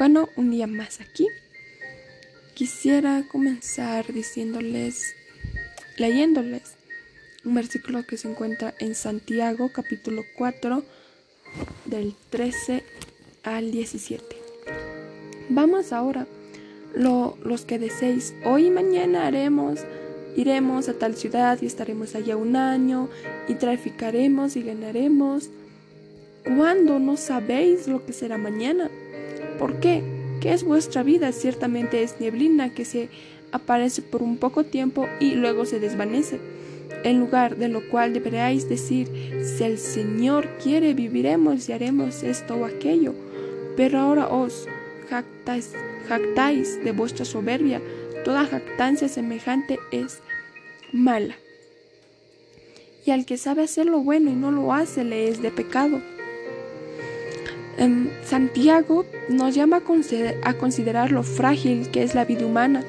Bueno, un día más aquí. Quisiera comenzar diciéndoles, leyéndoles un versículo que se encuentra en Santiago capítulo 4 del 13 al 17. Vamos ahora, lo, los que deseéis, hoy y mañana haremos, iremos a tal ciudad y estaremos allá un año y traficaremos y ganaremos. ¿Cuándo no sabéis lo que será mañana? ¿Por qué? ¿Qué es vuestra vida? Ciertamente es nieblina que se aparece por un poco tiempo y luego se desvanece. En lugar de lo cual deberíais decir, si el Señor quiere, viviremos y haremos esto o aquello. Pero ahora os jactáis, jactáis de vuestra soberbia. Toda jactancia semejante es mala. Y al que sabe hacer lo bueno y no lo hace, le es de pecado. Santiago nos llama a considerar lo frágil que es la vida humana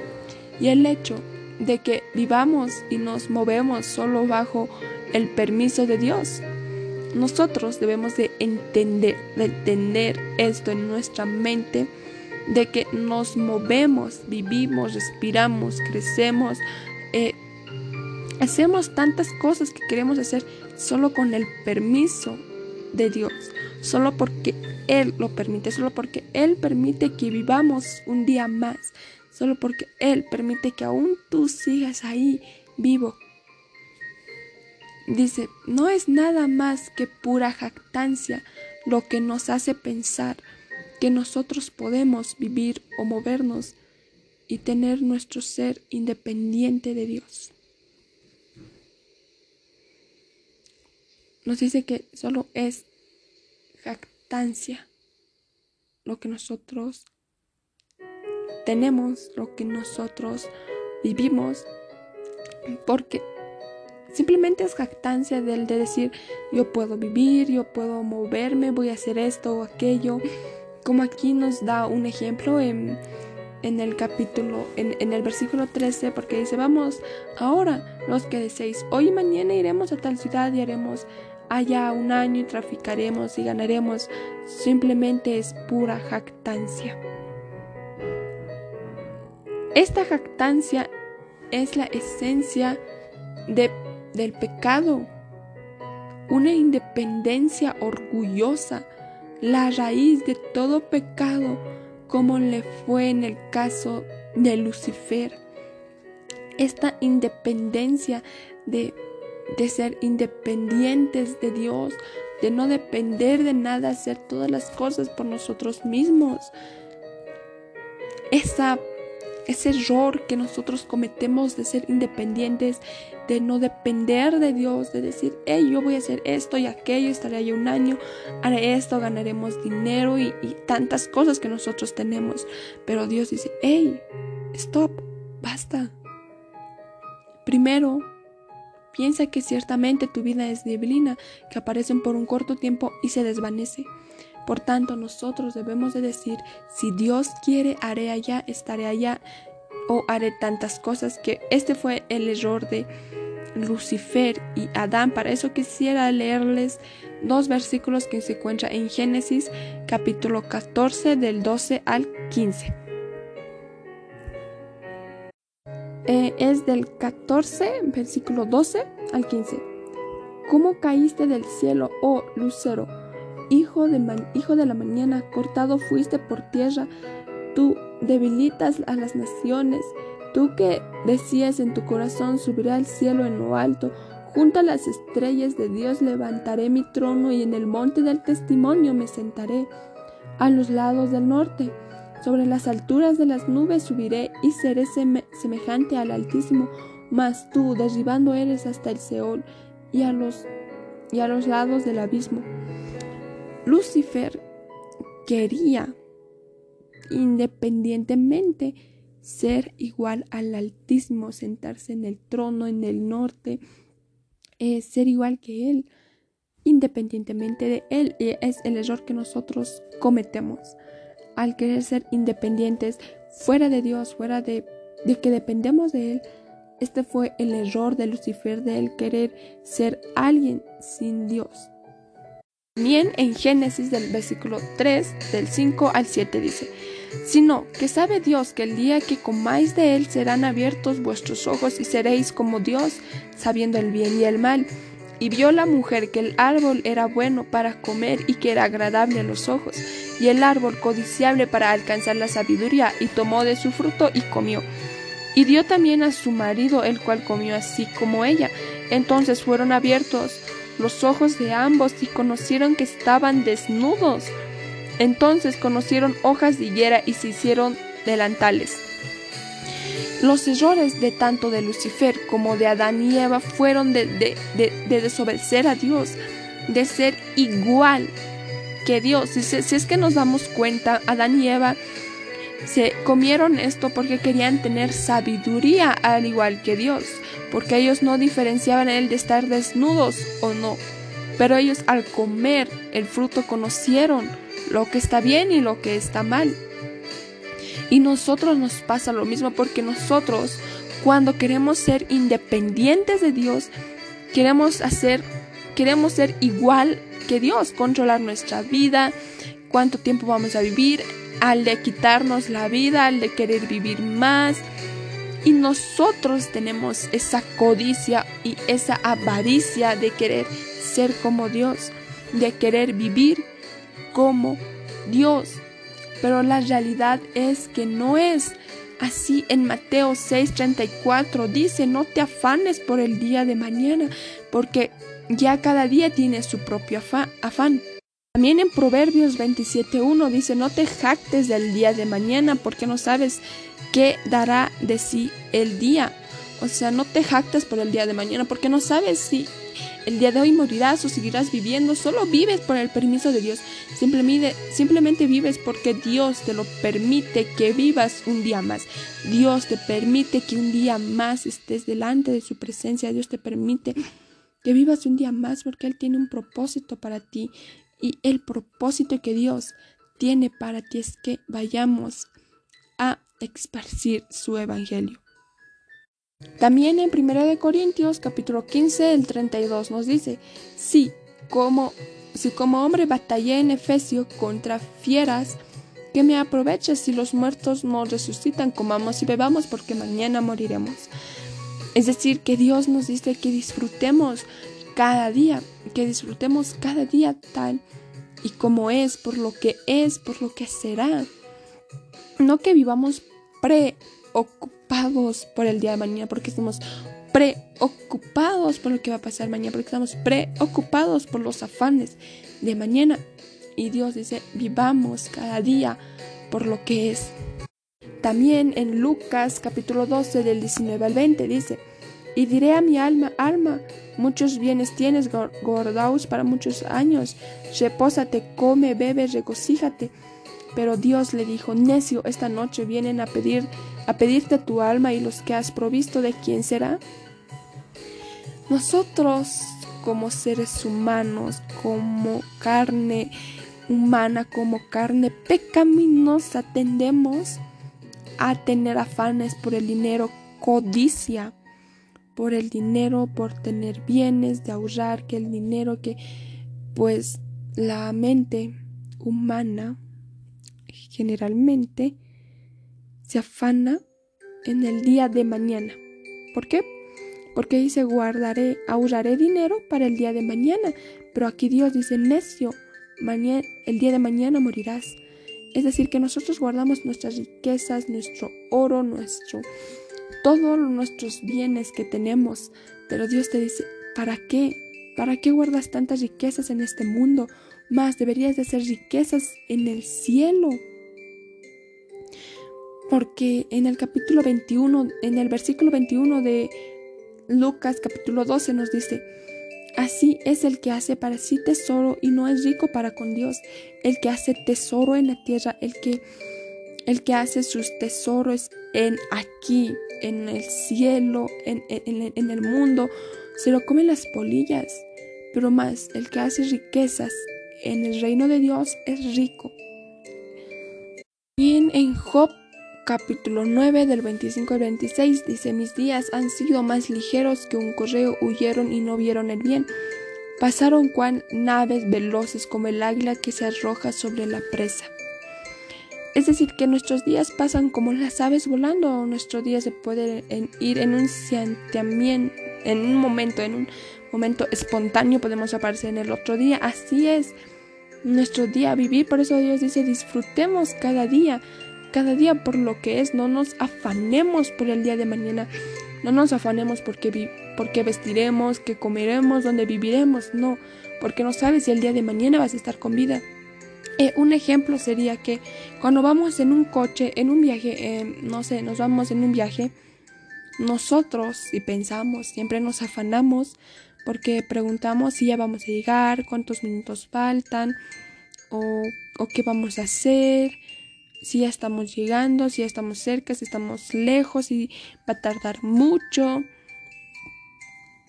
y el hecho de que vivamos y nos movemos solo bajo el permiso de Dios. Nosotros debemos de entender, de tener esto en nuestra mente, de que nos movemos, vivimos, respiramos, crecemos, eh, hacemos tantas cosas que queremos hacer solo con el permiso de Dios, solo porque Él lo permite, solo porque Él permite que vivamos un día más, solo porque Él permite que aún tú sigas ahí vivo. Dice, no es nada más que pura jactancia lo que nos hace pensar que nosotros podemos vivir o movernos y tener nuestro ser independiente de Dios. Nos dice que solo es jactancia, lo que nosotros tenemos, lo que nosotros vivimos, porque simplemente es jactancia del de decir yo puedo vivir, yo puedo moverme, voy a hacer esto o aquello, como aquí nos da un ejemplo en, en el capítulo, en, en, el versículo 13, porque dice, vamos, ahora los que deseéis, hoy y mañana iremos a tal ciudad y haremos allá un año y traficaremos y ganaremos, simplemente es pura jactancia. Esta jactancia es la esencia de, del pecado, una independencia orgullosa, la raíz de todo pecado, como le fue en el caso de Lucifer. Esta independencia de de ser independientes de Dios, de no depender de nada, hacer todas las cosas por nosotros mismos. Esa, ese error que nosotros cometemos de ser independientes, de no depender de Dios, de decir, hey, yo voy a hacer esto y aquello, estaré ahí un año, haré esto, ganaremos dinero y, y tantas cosas que nosotros tenemos. Pero Dios dice, hey, stop, basta. Primero, Piensa que ciertamente tu vida es neblina, que aparecen por un corto tiempo y se desvanece. Por tanto, nosotros debemos de decir, si Dios quiere, haré allá, estaré allá o haré tantas cosas que este fue el error de Lucifer y Adán. Para eso quisiera leerles dos versículos que se encuentran en Génesis capítulo 14 del 12 al 15. Eh, es del 14, versículo 12 al 15. ¿Cómo caíste del cielo, oh lucero? Hijo de, hijo de la mañana, cortado fuiste por tierra, tú debilitas a las naciones, tú que decías en tu corazón, subiré al cielo en lo alto, junto a las estrellas de Dios levantaré mi trono y en el monte del testimonio me sentaré, a los lados del norte sobre las alturas de las nubes subiré y seré semejante al Altísimo, mas tú derribando eres hasta el Seol y a los, y a los lados del abismo. Lucifer quería independientemente ser igual al Altísimo, sentarse en el trono en el norte, eh, ser igual que Él, independientemente de Él. Y es el error que nosotros cometemos al querer ser independientes fuera de Dios, fuera de, que dependemos de Él, este fue el error de Lucifer, de él querer ser alguien sin Dios. También en Génesis del versículo 3, del 5 al 7 dice, sino que sabe Dios que el día que comáis de él serán abiertos vuestros ojos y seréis como Dios, sabiendo el bien y el mal. Y vio la mujer que el árbol era bueno para comer y que era agradable a los ojos, y el árbol codiciable para alcanzar la sabiduría, y tomó de su fruto y comió. Y dio también a su marido, el cual comió así como ella. Entonces fueron abiertos los ojos de ambos y conocieron que estaban desnudos. Entonces conocieron hojas de higuera y se hicieron delantales. Los errores de tanto de Lucifer como de Adán y Eva fueron de, desobedecer a Dios, de ser igual que Dios. Si, es que nos damos cuenta, Adán y Eva se comieron esto porque querían tener sabiduría al igual que Dios, porque ellos no diferenciaban el de estar desnudos o no. Pero ellos al comer el fruto conocieron lo que está bien y lo que está mal. Y nosotros nos pasa lo mismo porque nosotros cuando queremos ser independientes de Dios, queremos hacer queremos ser igual Dios, controlar nuestra vida, cuánto tiempo vamos a vivir, al de quitarnos la vida, al de querer vivir más. Y nosotros tenemos esa codicia y esa avaricia de querer ser como Dios, de querer vivir como Dios. Pero la realidad es que no es así. En Mateo 6:34 dice, no te afanes por el día de mañana, porque ya cada día tiene su propio afán. También en Proverbios 27.1 dice, no te jactes del día de mañana porque no sabes qué dará de sí el día. O sea, no te jactes por el día de mañana porque no sabes si el día de hoy morirás o seguirás viviendo, solo vives por el permiso de Dios. Simplemente, simplemente vives porque Dios te lo permite que vivas un día más. Dios te permite que un día más estés delante de su presencia. Dios te permite que vivas un día más porque Él tiene un propósito para ti. Y el propósito que Dios tiene para ti es que vayamos a esparcir su evangelio. También en 1 Corintios capítulo 15, el 32 nos dice, si como, si como hombre batallé en Efesio contra fieras, que me aprovecha si los muertos no resucitan, comamos y bebamos porque mañana moriremos. Es decir, que Dios nos dice que disfrutemos cada día, que disfrutemos cada día tal y como es, por lo que es, por lo que será. No que vivamos preocupados por el día de mañana, porque estamos preocupados por lo que va a pasar mañana, porque estamos preocupados por los afanes de mañana. Y Dios dice, vivamos cada día por lo que es. También en Lucas capítulo 12 del 19 al 20 dice, y diré a mi alma, alma, muchos bienes tienes, guardaos para muchos años, repósate, come, bebe, regocíjate. Pero Dios le dijo, necio, esta noche vienen a pedir, a pedirte tu alma y los que has provisto de quién será. Nosotros como seres humanos, como carne humana, como carne pecaminosa, tendemos a tener afanes por el dinero, codicia por el dinero, por tener bienes, de ahorrar, que el dinero que pues la mente humana generalmente se afana en el día de mañana. ¿Por qué? Porque dice guardaré, ahorraré dinero para el día de mañana. Pero aquí Dios dice necio, mañana, el día de mañana morirás. Es decir, que nosotros guardamos nuestras riquezas, nuestro oro, nuestro todos nuestros bienes que tenemos. Pero Dios te dice, ¿para qué? ¿Para qué guardas tantas riquezas en este mundo? Más deberías de hacer riquezas en el cielo. Porque en el capítulo 21, en el versículo 21 de Lucas capítulo 12 nos dice, Así es el que hace para sí tesoro y no es rico para con Dios, el que hace tesoro en la tierra, el que el que hace sus tesoros en aquí, en el cielo, en, el mundo, se lo comen las polillas. Pero más, el que hace riquezas en el reino de Dios es rico. Bien, en Job capítulo 9 del 25 al 26 dice, mis días han sido más ligeros que un correo, huyeron y no vieron el bien. Pasaron cuan naves veloces como el águila que se arroja sobre la presa. Es decir, que nuestros días pasan como las aves volando, nuestro día se puede ir en un en un momento, en un momento espontáneo podemos aparecer en el otro día. Así es nuestro día vivir, por eso Dios dice disfrutemos cada día, cada día por lo que es, no nos afanemos por el día de mañana, no nos afanemos porque, vestiremos, que comeremos, donde viviremos, no, porque no sabes si el día de mañana vas a estar con vida. Eh, un ejemplo sería que cuando vamos en un coche, en un viaje, eh, no sé, nos vamos en un viaje, nosotros, si pensamos, siempre nos afanamos porque preguntamos si ya vamos a llegar, cuántos minutos faltan o qué vamos a hacer, si ya estamos llegando, si ya estamos cerca, si estamos lejos, si va a tardar mucho,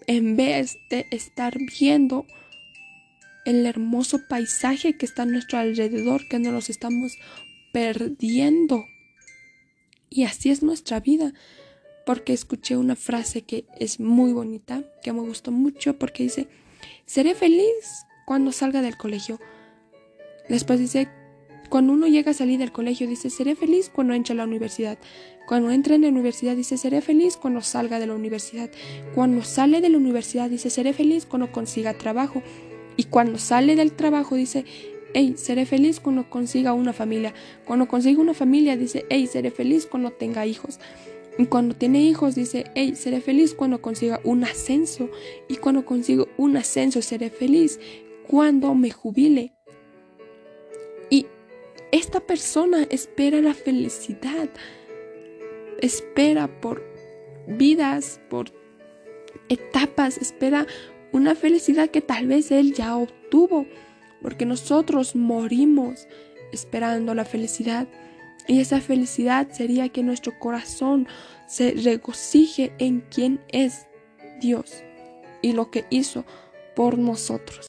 en vez de estar viendo el hermoso paisaje que está a nuestro alrededor, que nos los estamos perdiendo. Y así es nuestra vida, porque escuché una frase que es muy bonita, que me gustó mucho, porque dice, seré feliz cuando salga del colegio. Después dice, cuando uno llega a salir del colegio, dice, seré feliz cuando entre a la universidad. Cuando entra en la universidad, dice, seré feliz cuando salga de la universidad. Cuando sale de la universidad, dice, seré feliz cuando consiga trabajo. Y cuando sale del trabajo dice, hey, seré feliz cuando consiga una familia. Cuando consiga una familia dice, hey, seré feliz cuando tenga hijos. Y cuando tiene hijos dice, hey, seré feliz cuando consiga un ascenso. Y cuando consigo un ascenso seré feliz cuando me jubile. Esta persona espera la felicidad. Espera por vidas, por etapas, espera una felicidad que tal vez Él ya obtuvo, porque nosotros morimos esperando la felicidad. Y esa felicidad sería que nuestro corazón se regocije en quien es Dios y lo que hizo por nosotros.